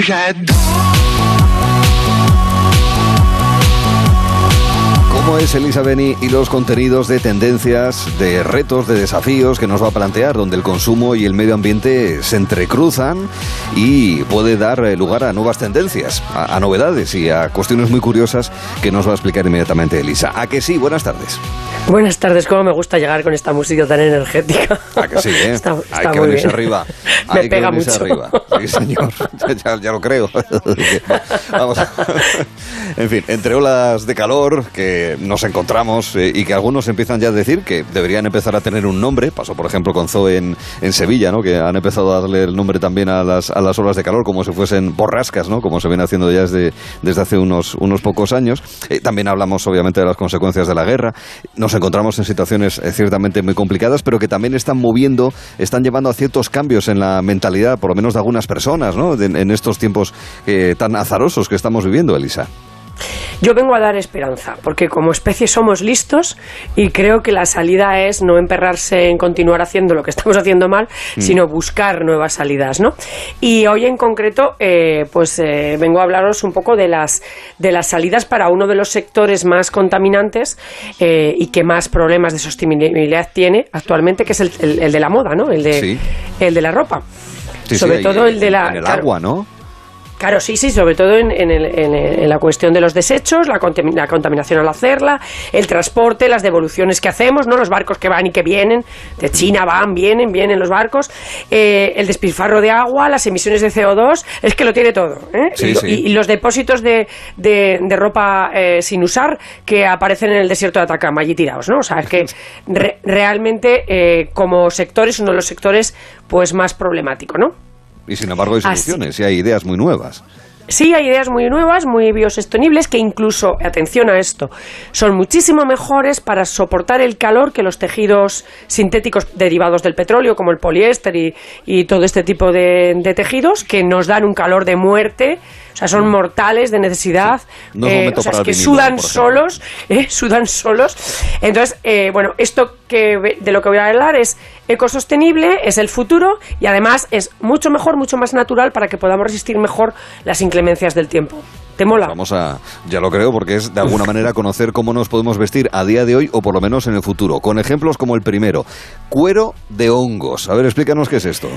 J'adore ¿Cómo es Elisa Beni y los contenidos de tendencias, de retos, de desafíos que nos va a plantear, donde el consumo y el medio ambiente se entrecruzan y puede dar eh, lugar a nuevas tendencias, a, a novedades y a cuestiones muy curiosas que nos va a explicar inmediatamente Elisa? ¿A que sí? Buenas tardes. Buenas tardes, cómo me gusta llegar con esta música tan energética. ¿A que sí, eh? Está, Hay que muy venirse bien. arriba. Me Hay que pega venirse mucho. arriba. Sí, señor. Ya, ya lo creo. Vamos. En fin, entre olas de calor que nos encontramos eh, y que algunos empiezan ya a decir que deberían empezar a tener un nombre. Pasó, por ejemplo, con Zoe en, en Sevilla, ¿no? Que han empezado a darle el nombre también a las, a las olas de calor como si fuesen borrascas, ¿no? Como se viene haciendo ya desde, desde hace unos, unos pocos años. Eh, también hablamos, obviamente, de las consecuencias de la guerra. Nos encontramos en situaciones eh, ciertamente muy complicadas, pero que también están moviendo, están llevando a ciertos cambios en la mentalidad, por lo menos de algunas personas, ¿no? De- en estos tiempos tan azarosos que estamos viviendo, Elisa. Yo vengo a dar esperanza, porque como especie somos listos y creo que la salida es no emperrarse en continuar haciendo lo que estamos haciendo mal, Mm. sino buscar nuevas salidas, ¿no? Y hoy en concreto, eh, pues eh, vengo a hablaros un poco de las de las salidas para uno de los sectores más contaminantes eh, y que más problemas de sostenibilidad tiene actualmente, que es el, el- el de la moda, ¿no? El de Sí. el de la ropa. Sí, Sobre sí, todo el de la En el claro, agua, ¿no? Claro, sí, sí, sobre todo en, en el- en el- en la cuestión de los desechos, la, la contaminación al hacerla, el transporte, las devoluciones que hacemos, ¿no? Los barcos que van y que vienen, de China van, vienen, vienen los barcos, eh, el despilfarro de agua, las emisiones de CO2, es que lo tiene todo, ¿eh? Sí, y, sí. y- y los depósitos de, de- de ropa eh, sin usar que aparecen en el desierto de Atacama allí tirados, ¿no? O sea, es que re- realmente eh, como sector es uno de los sectores pues más problemático, ¿no? Y sin embargo hay Así- soluciones y hay ideas muy nuevas. Sí, hay ideas muy nuevas, muy biosostenibles, que incluso, atención a esto, son muchísimo mejores para soportar el calor que los tejidos sintéticos derivados del petróleo, como el poliéster y, y todo este tipo de, de tejidos, que nos dan un calor de muerte, o sea, son mortales de necesidad, No eh, o sea, es que vinilo, sudan solos, eh, sudan solos. Entonces, eh, bueno, esto que de lo que voy a hablar es ecosostenible, es el futuro y además es mucho mejor, mucho más natural para que podamos resistir mejor las inclemencias del tiempo. ¿Te mola? Vamos a, ya lo creo, porque es de alguna manera conocer cómo nos podemos vestir a día de hoy o por lo menos en el futuro, con ejemplos como el primero, cuero de hongos. A ver, explícanos qué es esto.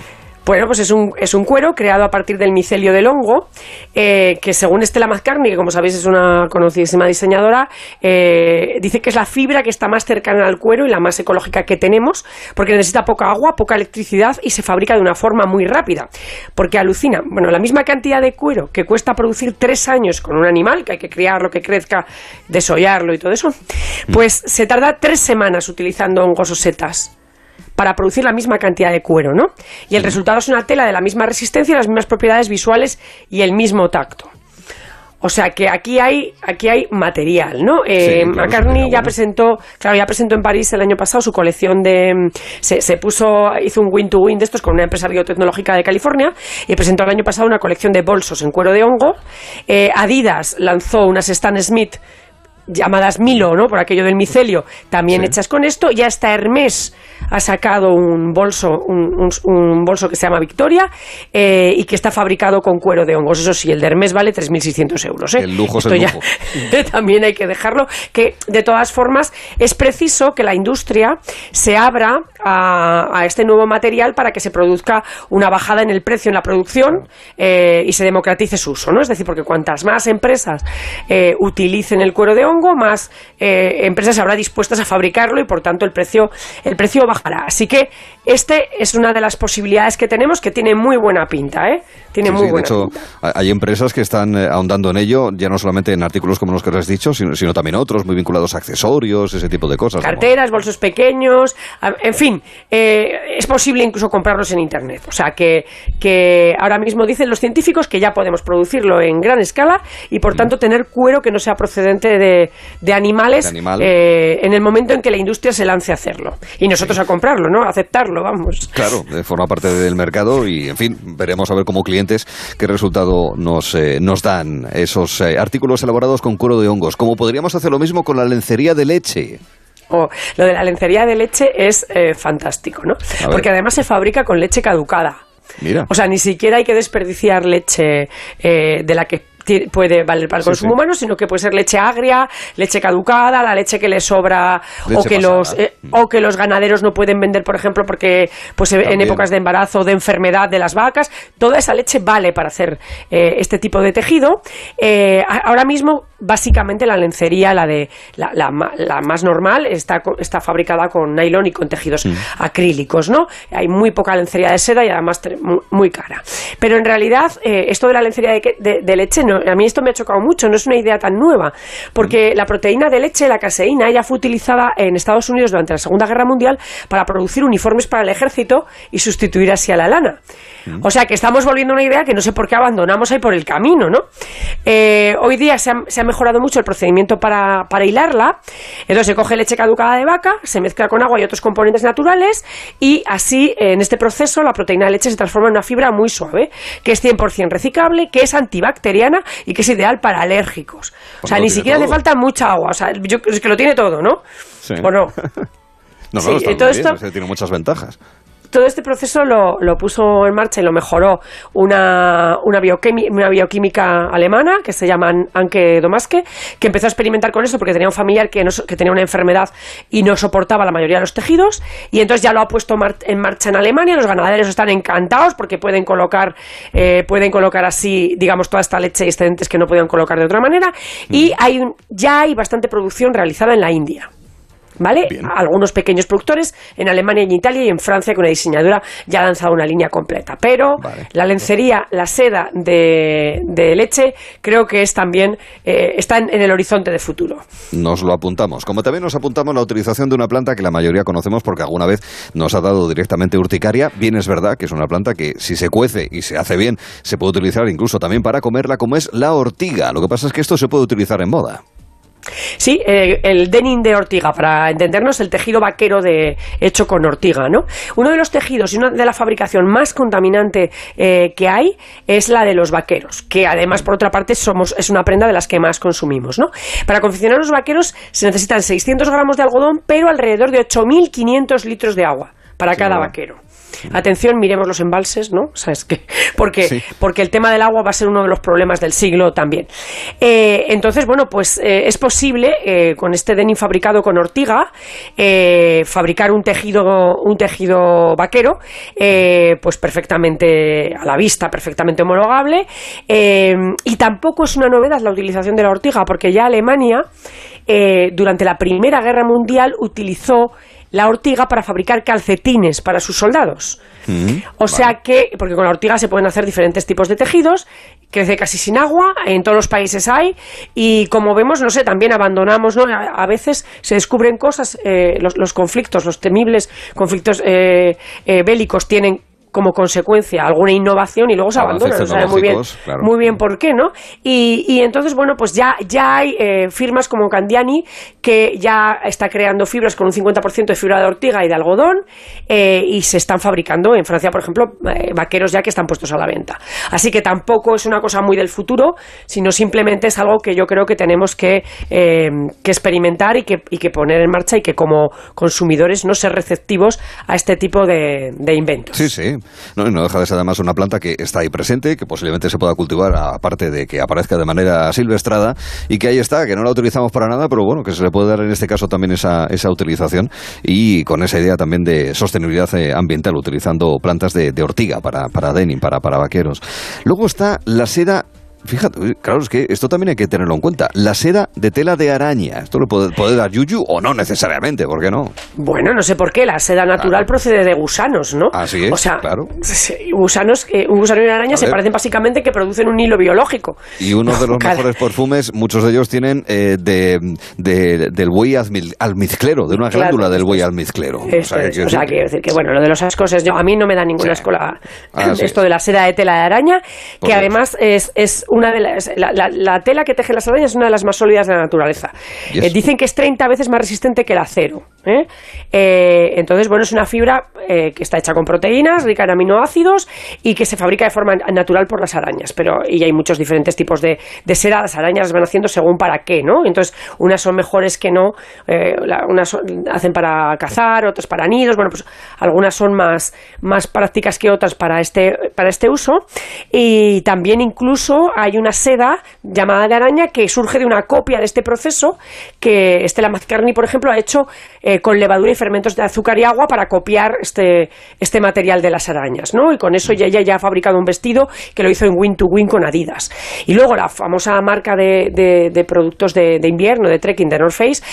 Bueno, pues es un, es un cuero creado a partir del micelio del hongo, eh, que según Stella McCartney, que como sabéis es una conocidísima diseñadora, eh, dice que es la fibra que está más cercana al cuero y la más ecológica que tenemos, porque necesita poca agua, poca electricidad y se fabrica de una forma muy rápida. Porque alucina, bueno, la misma cantidad de cuero que cuesta producir tres años con un animal, que hay que criarlo, que crezca, desollarlo y todo eso, pues se tarda tres semanas utilizando hongos o setas para producir la misma cantidad de cuero, ¿no? Y el resultado es una tela de la misma resistencia, las mismas propiedades visuales y el mismo tacto. O sea que aquí hay, aquí hay material, ¿no? Eh, claro, McCartney ya bueno. presentó, claro, ya presentó en París el año pasado su colección de, mm, se, se puso, hizo un win to win de estos con una empresa biotecnológica de California y presentó el año pasado una colección de bolsos en cuero de hongo. Eh, Adidas lanzó unas Stan Smith llamadas Milo, ¿no? Por aquello del micelio, también Sí. hechas con esto. Ya hasta Hermès ha sacado un bolso, un, un- un bolso que se llama Victoria eh, y que está fabricado con cuero de hongos. Eso sí, el de Hermès vale 3.600 euros. ¿eh? El lujo es Esto el ya- lujo. también hay que dejarlo. Que de todas formas es preciso que la industria se abra a, a este nuevo material para que se produzca una bajada en el precio en la producción eh, y se democratice su uso, ¿no? Es decir, porque cuantas más empresas eh, utilicen el cuero de hongo, más eh, empresas habrá dispuestas a fabricarlo y por tanto el precio el precio bajará. Así que este es una de las posibilidades que tenemos que tiene muy buena pinta, ¿eh? Tiene Sí, muy sí, de buena hecho, pinta. ha- hay empresas que están eh, ahondando en ello, ya no solamente en artículos como los que has dicho, sino, sino también otros muy vinculados a accesorios, ese tipo de cosas. carteras, bolsos pequeños, en fin, eh, es posible incluso comprarlos en Internet. O sea que, que ahora mismo dicen los científicos que ya podemos producirlo en gran escala y por tanto tener cuero que no sea procedente de, de animales De animal. eh, en el momento en que la industria se lance a hacerlo. Y nosotros a comprarlo, ¿no? A aceptarlo, vamos. Claro, eh, forma parte del mercado y, en fin, veremos a ver como clientes qué resultado nos, eh, nos dan esos eh, artículos elaborados con cuero de hongos. Como podríamos hacer lo mismo con la lencería de leche. O lo de la lencería de leche es eh, fantástico, ¿no? Porque además se fabrica con leche caducada. Mira. O sea, ni siquiera hay que desperdiciar leche eh, de la que puede valer para el consumo humano, sino que puede ser leche agria, leche caducada, la leche que le sobra o que los eh, o que los ganaderos no pueden vender, por ejemplo, porque pues en épocas de embarazo o de enfermedad de las vacas, toda esa leche vale para hacer eh, este tipo de tejido. Eh, ahora mismo básicamente la lencería, la de la, la, más normal, está, está fabricada con nylon y con tejidos mm. acrílicos, ¿no? Hay muy poca lencería de seda y además muy, cara. Pero en realidad, esto de la lencería de, de leche no a mí esto me ha chocado mucho, no es una idea tan nueva, porque mm. la proteína de leche, la caseína, ya fue utilizada en Estados Unidos durante la Segunda Guerra Mundial para producir uniformes para el ejército y sustituir así a la lana. O sea que estamos volviendo a una idea que no sé por qué abandonamos ahí por el camino, ¿no? Eh, hoy día se ha, mejorado mucho el procedimiento para, para hilarla. Entonces se coge leche caducada de vaca, se mezcla con agua y otros componentes naturales y así en este proceso la proteína de leche se transforma en una fibra muy suave, que es 100% reciclable, que es antibacteriana y que es ideal para alérgicos. o sea, ni siquiera hace falta mucha agua. O sea, yo, es que lo tiene todo, ¿no? Sí. ¿O no? no, está todo esto, tiene muchas ventajas todo este proceso lo, lo, puso en marcha y lo mejoró una, una, una bioquímica alemana que se llama Anke Domaske, que empezó a experimentar con eso porque tenía un familiar que, que tenía una enfermedad y no soportaba la mayoría de los tejidos y entonces ya lo ha puesto en marcha en Alemania. Los ganaderos están encantados porque pueden colocar, eh, pueden colocar así, digamos, toda esta leche y excedentes que no podían colocar de otra manera y mm. hay ya hay bastante producción realizada en la India. ¿Vale? Algunos pequeños productores en Alemania, en Italia y en Francia, con una diseñadora ya ha lanzado una línea completa. Pero la lencería, la seda de, leche, creo que es también eh, está en, el horizonte de futuro. Nos lo apuntamos. Como también nos apuntamos la utilización de una planta que la mayoría conocemos porque alguna vez nos ha dado directamente urticaria. Bien es verdad que es una planta que si se cuece y se hace bien, se puede utilizar incluso también para comerla, como es la ortiga. Lo que pasa es que esto se puede utilizar en moda. Sí, eh, el denim de ortiga, para entendernos, el tejido vaquero de, hecho con ortiga, ¿no? Uno de los tejidos y una de la fabricación más contaminante eh, que hay es la de los vaqueros, que además, por otra parte, somos, es una prenda de las que más consumimos, ¿no? Para confeccionar los vaqueros se necesitan 600 gramos de algodón, pero alrededor de 8.500 litros de agua para cada vaquero. Atención, miremos los embalses, ¿no? ¿Sabes qué? Porque, porque el tema del agua va a ser uno de los problemas del siglo también. Eh, entonces, bueno, pues eh, es posible eh, con este denim fabricado con ortiga fabricar un tejido, un tejido vaquero, pues perfectamente a la vista, perfectamente homologable. y tampoco es una novedad la utilización de la ortiga, porque ya Alemania durante la Primera Guerra Mundial utilizó la ortiga para fabricar calcetines para sus soldados. Mm, o sea que, porque con la ortiga se pueden hacer diferentes tipos de tejidos, crece casi sin agua, en todos los países hay, y como vemos, no sé, también abandonamos, ¿no? A, veces se descubren cosas, eh, los, conflictos, los temibles conflictos eh, eh, bélicos tienen como consecuencia alguna innovación y luego se abandona. No sabe muy bien, muy bien por qué, ¿no? Y, y entonces, bueno, pues ya, ya hay eh, firmas como Candiani que ya está creando fibras con un 50% de fibra de ortiga y de algodón eh, y se están fabricando en Francia, por ejemplo, eh, vaqueros ya que están puestos a la venta. Así que tampoco es una cosa muy del futuro, sino simplemente es algo que yo creo que tenemos que, que experimentar y que, y que poner en marcha y que como consumidores no ser receptivos a este tipo de, de inventos. Sí, sí, no, no deja de ser además una planta que está ahí presente, que posiblemente se pueda cultivar, aparte de que aparezca de manera silvestrada, y que ahí está, que no la utilizamos para nada, pero bueno, que se le puede dar en este caso también esa, esa utilización y con esa idea también de sostenibilidad eh, ambiental, utilizando plantas de, ortiga para, para denim, para, para vaqueros. Luego está la seda Fíjate, claro, es que esto también hay que tenerlo en cuenta. La seda de tela de araña, ¿esto lo puede, dar yuyu o no necesariamente? ¿Por qué no? Bueno, no sé por qué. La seda natural procede de gusanos, ¿no? Así es, o sea, claro. Gusanos, un gusano y una araña se parecen básicamente que producen un hilo biológico. Y uno de los mejores perfumes, muchos de ellos tienen eh, de, del buey almizclero, de una glándula del buey almizclero. o sea, quiero decir que, bueno, lo de los ascos es, yo, a mí no me da ninguna escuela ah, esto de la seda de tela de araña, que además es, es una de las, la, tela que tejen las arañas es una de las más sólidas de la naturaleza. Eh, dicen que es 30 veces más resistente que el acero. ¿eh? Eh, entonces, bueno, es una fibra que está hecha con proteínas, rica en aminoácidos y que se fabrica de forma natural por las arañas. Pero, y hay muchos diferentes tipos de, de seda, las arañas van haciendo según para qué, ¿no? Entonces, unas son mejores que no, unas hacen para cazar, otras para nidos, bueno, pues algunas son más, más prácticas que otras para este, para este uso. Y también incluso hay una seda llamada de araña que surge de una copia de este proceso que Estela McCartney, por ejemplo, ha hecho eh, con levadura y fermentos de azúcar y agua para copiar este, este material de las arañas, ¿no? Y con eso ella ya ha fabricado un vestido que lo hizo en Win to Win con Adidas. Y luego la famosa marca de, de, productos de, de, invierno, de trekking, de North Face,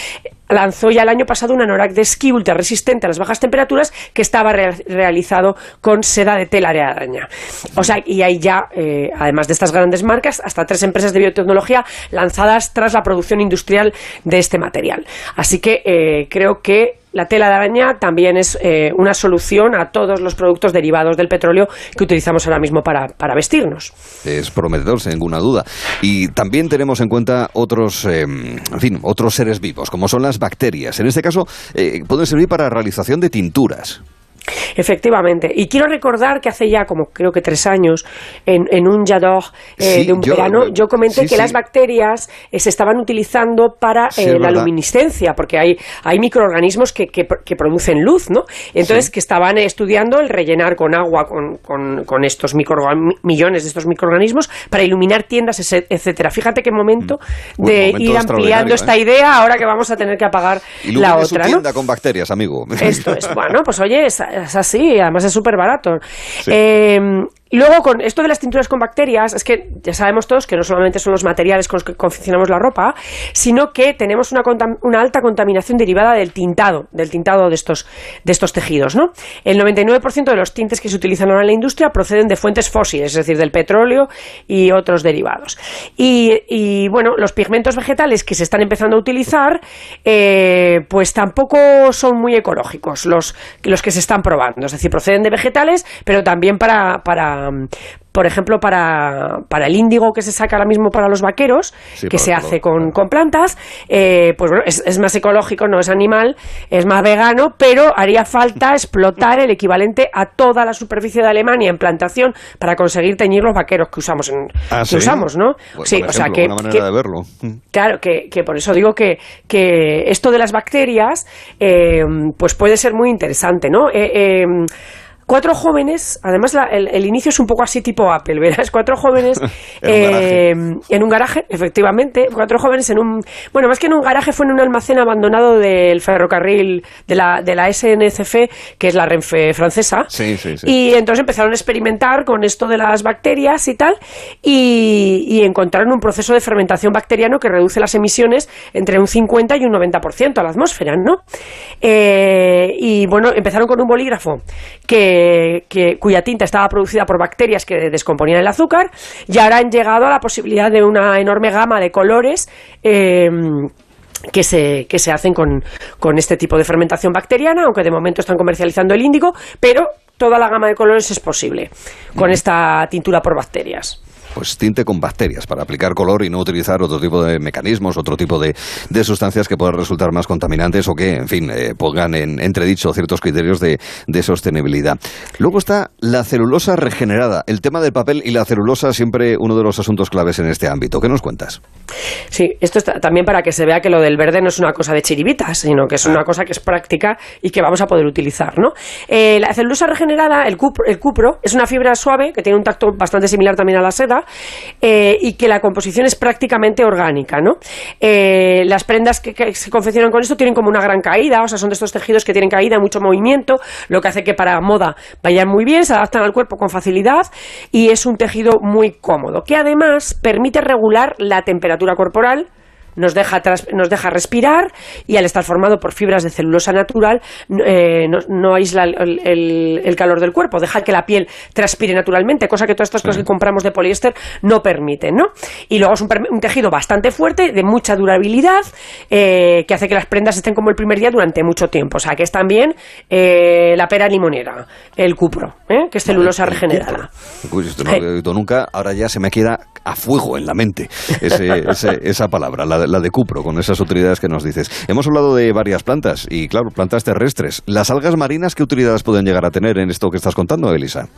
lanzó ya el año pasado un anorak de esquí ultra resistente a las bajas temperaturas que estaba realizado con seda de tela de araña. O sea, y hay ya, eh, además de estas grandes marcas, hasta tres empresas de biotecnología lanzadas tras la producción industrial de este material. Así que eh, creo que la tela de araña también es eh, una solución a todos los productos derivados del petróleo que utilizamos ahora mismo para, vestirnos. Es prometedor, sin ninguna duda. Y también tenemos en cuenta otros, en fin, otros seres vivos, como son las bacterias. En este caso, pueden servir para realización de tinturas. Efectivamente. Y quiero recordar que hace ya como creo que tres años, en, en un Yador eh, de un verano, yo comenté que las bacterias eh, se estaban utilizando para eh, la luminiscencia, porque hay, hay microorganismos que, que, producen luz, ¿no? Entonces, que estaban estudiando el rellenar con agua con, con, estos millones de estos microorganismos para iluminar tiendas, etcétera. Fíjate qué momento mm. de ir ampliando esta idea ahora que vamos a tener que apagar la otra. Su tienda con bacterias, amigo. Esto es, bueno, pues oye, es, es así, además es súper barato. Eh, luego, con esto de las tinturas con bacterias, es que ya sabemos todos que no solamente son los materiales con los que confeccionamos la ropa, sino que tenemos una, una alta contaminación derivada del tintado, del tintado de estos, de estos tejidos. ¿no? El 99% de los tintes que se utilizan ahora en la industria proceden de fuentes fósiles, es decir, del petróleo y otros derivados. Y, bueno, los pigmentos vegetales que se están empezando a utilizar, eh, pues tampoco son muy ecológicos los, los que se están probando. Es decir, proceden de vegetales, pero también para, para, por ejemplo, para, para, el índigo que se saca ahora mismo para los vaqueros, que se hace con, con plantas, eh, pues bueno, es, es, más ecológico, no es animal, es más vegano, pero haría falta explotar el equivalente a toda la superficie de Alemania en plantación para conseguir teñir los vaqueros que usamos, en, ah, que usamos ¿no? sí, o sea que, de verlo. Claro, que, que, por eso digo que, que esto de las bacterias, eh, pues puede ser muy interesante, ¿no? Eh, cuatro jóvenes, además el, inicio es un poco así tipo Apple, verás, cuatro jóvenes eh, en, un garaje, efectivamente, cuatro jóvenes en un, bueno, más que en un garaje fue en un almacén abandonado del ferrocarril de la, de la SNCF, que es la Renfe francesa, sí, sí, sí. y entonces empezaron a experimentar con esto de las bacterias y tal, y, encontraron un proceso de fermentación bacteriano que reduce las emisiones entre un 50 y un 90% a la atmósfera, ¿no? Eh, y bueno, empezaron con un bolígrafo que cuya tinta estaba producida por bacterias que descomponían el azúcar, y ahora han llegado a la posibilidad de una enorme gama de colores. Em, que se, que se hacen con, con este tipo de fermentación bacteriana, aunque de momento están comercializando el índigo, pero toda la gama de colores es posible con esta tintura por bacterias pues tinte con bacterias para aplicar color y no utilizar otro tipo de mecanismos, otro tipo de, de sustancias que puedan resultar más contaminantes o que, en fin, eh, pongan en entredicho ciertos criterios de, de, sostenibilidad. Luego está la celulosa regenerada. El tema del papel y la celulosa siempre uno de los asuntos claves en este ámbito. ¿Qué nos cuentas? Sí, esto está también para que se vea que lo del verde no es una cosa de chiribitas, sino que es una cosa que es práctica y que vamos a poder utilizar, ¿no? Eh, la celulosa regenerada, el el cupro, es una fibra suave que tiene un tacto bastante similar también a la seda eh, y que la composición es prácticamente orgánica. ¿no? Eh, las prendas que, se confeccionan con esto tienen como una gran caída, o sea, son de estos tejidos que tienen caída, mucho movimiento, lo que hace que para moda vayan muy bien, se adaptan al cuerpo con facilidad y es un tejido muy cómodo, que además permite regular la temperatura corporal nos deja, nos deja respirar y al estar formado por fibras de celulosa natural eh, no, aísla el, calor del cuerpo, deja que la piel transpire naturalmente, cosa que todas estas cosas que compramos de poliéster no permiten, ¿no? Y luego es un, tejido bastante fuerte, de mucha durabilidad, eh, que hace que las prendas estén como el primer día durante mucho tiempo. O sea, que es también eh, la pera limonera, el cupro, que es celulosa regenerada. nunca, ahora ya se me queda a fuego en la mente esa palabra, la, la, de cupro, con esas utilidades que nos dices. Hemos hablado de varias plantas y, claro, plantas terrestres. ¿Las algas marinas qué utilidades pueden llegar a tener en esto que estás contando, Elisa?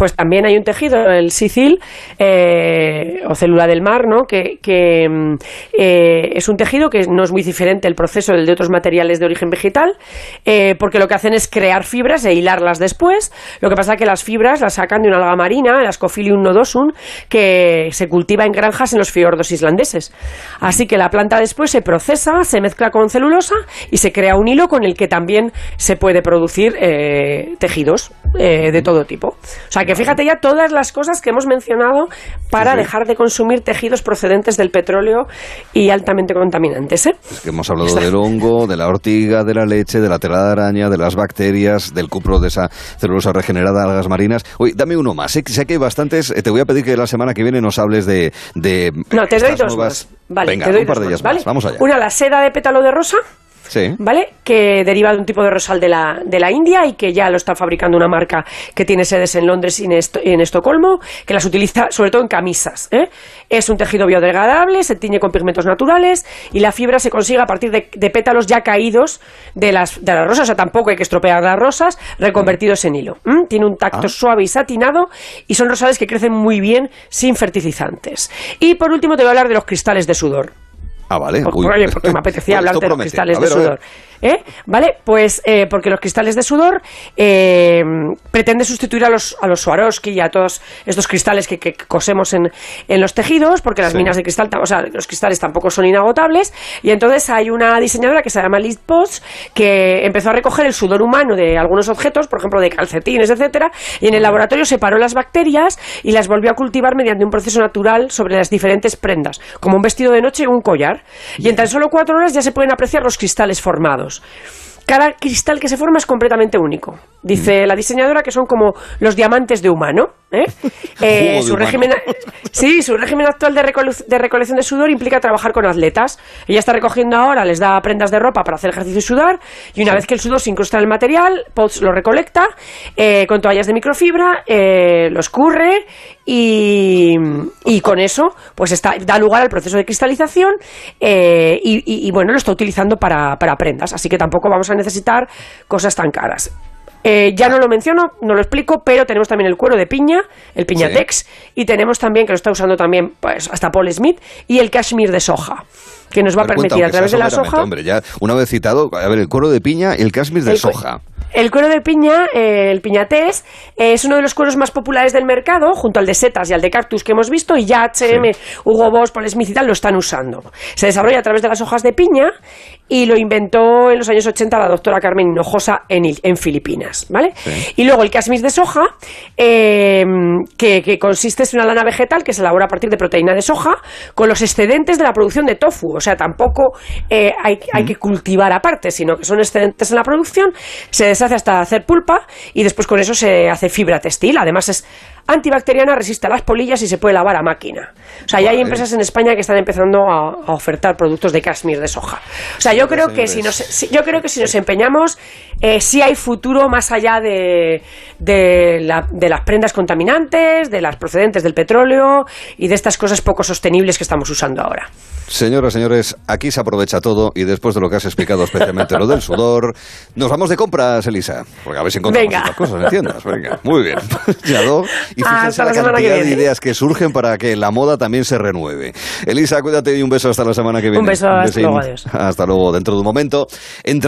Pues también hay un tejido, el sicil eh, o célula del mar, ¿no? que, mm, eh, es un tejido que no es muy diferente el proceso del de otros materiales de origen vegetal, eh, porque lo que hacen es crear fibras e hilarlas después. Lo que pasa es que las fibras las sacan de una alga marina, el Ascophilium nodosum, que se cultiva en granjas en los fiordos islandeses. Así que la planta después se procesa, se mezcla con celulosa y se crea un hilo con el que también se puede producir tejidos de todo tipo. O sea que fíjate ya todas las cosas que hemos mencionado para dejar de consumir tejidos procedentes del petróleo y altamente contaminantes. ¿eh? Es que hemos hablado del hongo, de la ortiga, de la leche, de la tela de araña, de las bacterias, del cupro de esa celulosa regenerada, algas marinas. Oye, dame uno más. Sé, que hay bastantes. Eh, te voy a pedir que la semana que viene nos hables de. de no, te doy dos más. Vale, Venga, un par de ellas más. Vamos allá. Una, la seda de pétalo de rosa. ¿Vale? Que deriva de un tipo de rosal de la, de la India y que ya lo está fabricando una marca que tiene sedes en Londres y en, Estocolmo, que las utiliza sobre todo en camisas. ¿eh? Es un tejido biodegradable, se tiñe con pigmentos naturales y la fibra se consigue a partir de, pétalos ya caídos de las, de las rosas, o sea, tampoco hay que estropear las rosas, reconvertidos en hilo. Tiene un tacto ah. suave y satinado y son rosales que crecen muy bien sin fertilizantes. Y por último te voy a hablar de los cristales de sudor. Ah, vale. Oye, porque me apetecía hablar de los cristales de sudor. ¿Eh? ¿Vale? Pues eh, porque los cristales de sudor eh, pretende sustituir a los, a los Swarovski y a todos estos cristales que, cosemos en, en, los tejidos, porque las minas de cristal, o sea, los cristales tampoco son inagotables. Y entonces hay una diseñadora que se llama Liz Potts que empezó a recoger el sudor humano de algunos objetos, por ejemplo, de calcetines, etcétera, y en el laboratorio separó las bacterias y las volvió a cultivar mediante un proceso natural sobre las diferentes prendas, como un vestido de noche y un collar. Y en tan solo cuatro horas ya se pueden apreciar los cristales formados nosotros. Cada cristal que se forma es completamente único. Dice mm. la diseñadora que son como los diamantes de humano. ¿eh? Eh, su régimen, sí, su régimen actual de, recolección de sudor implica trabajar con atletas. Ella está recogiendo ahora, les da prendas de ropa para hacer ejercicio y sudar, y una vez que el sudor se incrusta en el material, Potts lo recolecta eh, con toallas de microfibra, lo escurre y, con eso pues está, da lugar al proceso de cristalización y, bueno, lo está utilizando para, para prendas. Así que tampoco vamos a necesitar cosas tan caras. Eh, ya no lo menciono, no lo explico, pero tenemos también el cuero de piña, el piñatex, y tenemos también, que lo está usando también pues, hasta Paul Smith, y el cashmere de soja, que nos va a, permitir a través de la soja... Hombre, ya una vez citado, a ver, el cuero de piña y el cashmere de soja. El cuero de piña, eh, el piñatés, es uno de los cueros más populares del mercado, junto al de setas y al de cactus que hemos visto, y ya H&M, Hugo Boss, Paul Smith y tal lo están usando. Se desarrolla a través de las hojas de piña y lo inventó en los años 80 la doctora Carmen Hinojosa en, en Filipinas, ¿vale? Y luego el cashmere de soja, eh, que, consiste en una lana vegetal que se elabora a partir de proteína de soja con los excedentes de la producción de tofu, o sea, tampoco eh, hay, hay, que cultivar aparte, sino que son excedentes en la producción, se deshace hasta hacer pulpa y después con eso se hace fibra textil, además es antibacteriana, resiste a las polillas y se puede lavar a máquina. O sea, ya hay empresas en España que están empezando a, ofertar productos de cashmere de soja. O sea, yo creo que si nos, yo creo que si nos empeñamos, eh, sí hay futuro más allá de, de, las prendas contaminantes, de las procedentes del petróleo y de estas cosas poco sostenibles que estamos usando ahora. Señoras, señores, aquí se aprovecha todo y después de lo que has explicado, especialmente lo del sudor, nos vamos de compras, Elisa. Porque a ver si encontramos estas cosas en tiendas. Venga, muy bien. ya y fíjense la, cantidad de ideas que surgen para que la moda también se renueve. Elisa, cuídate y un beso hasta la semana que viene. Un beso, hasta luego, adiós. Hasta luego, dentro de un momento. Entra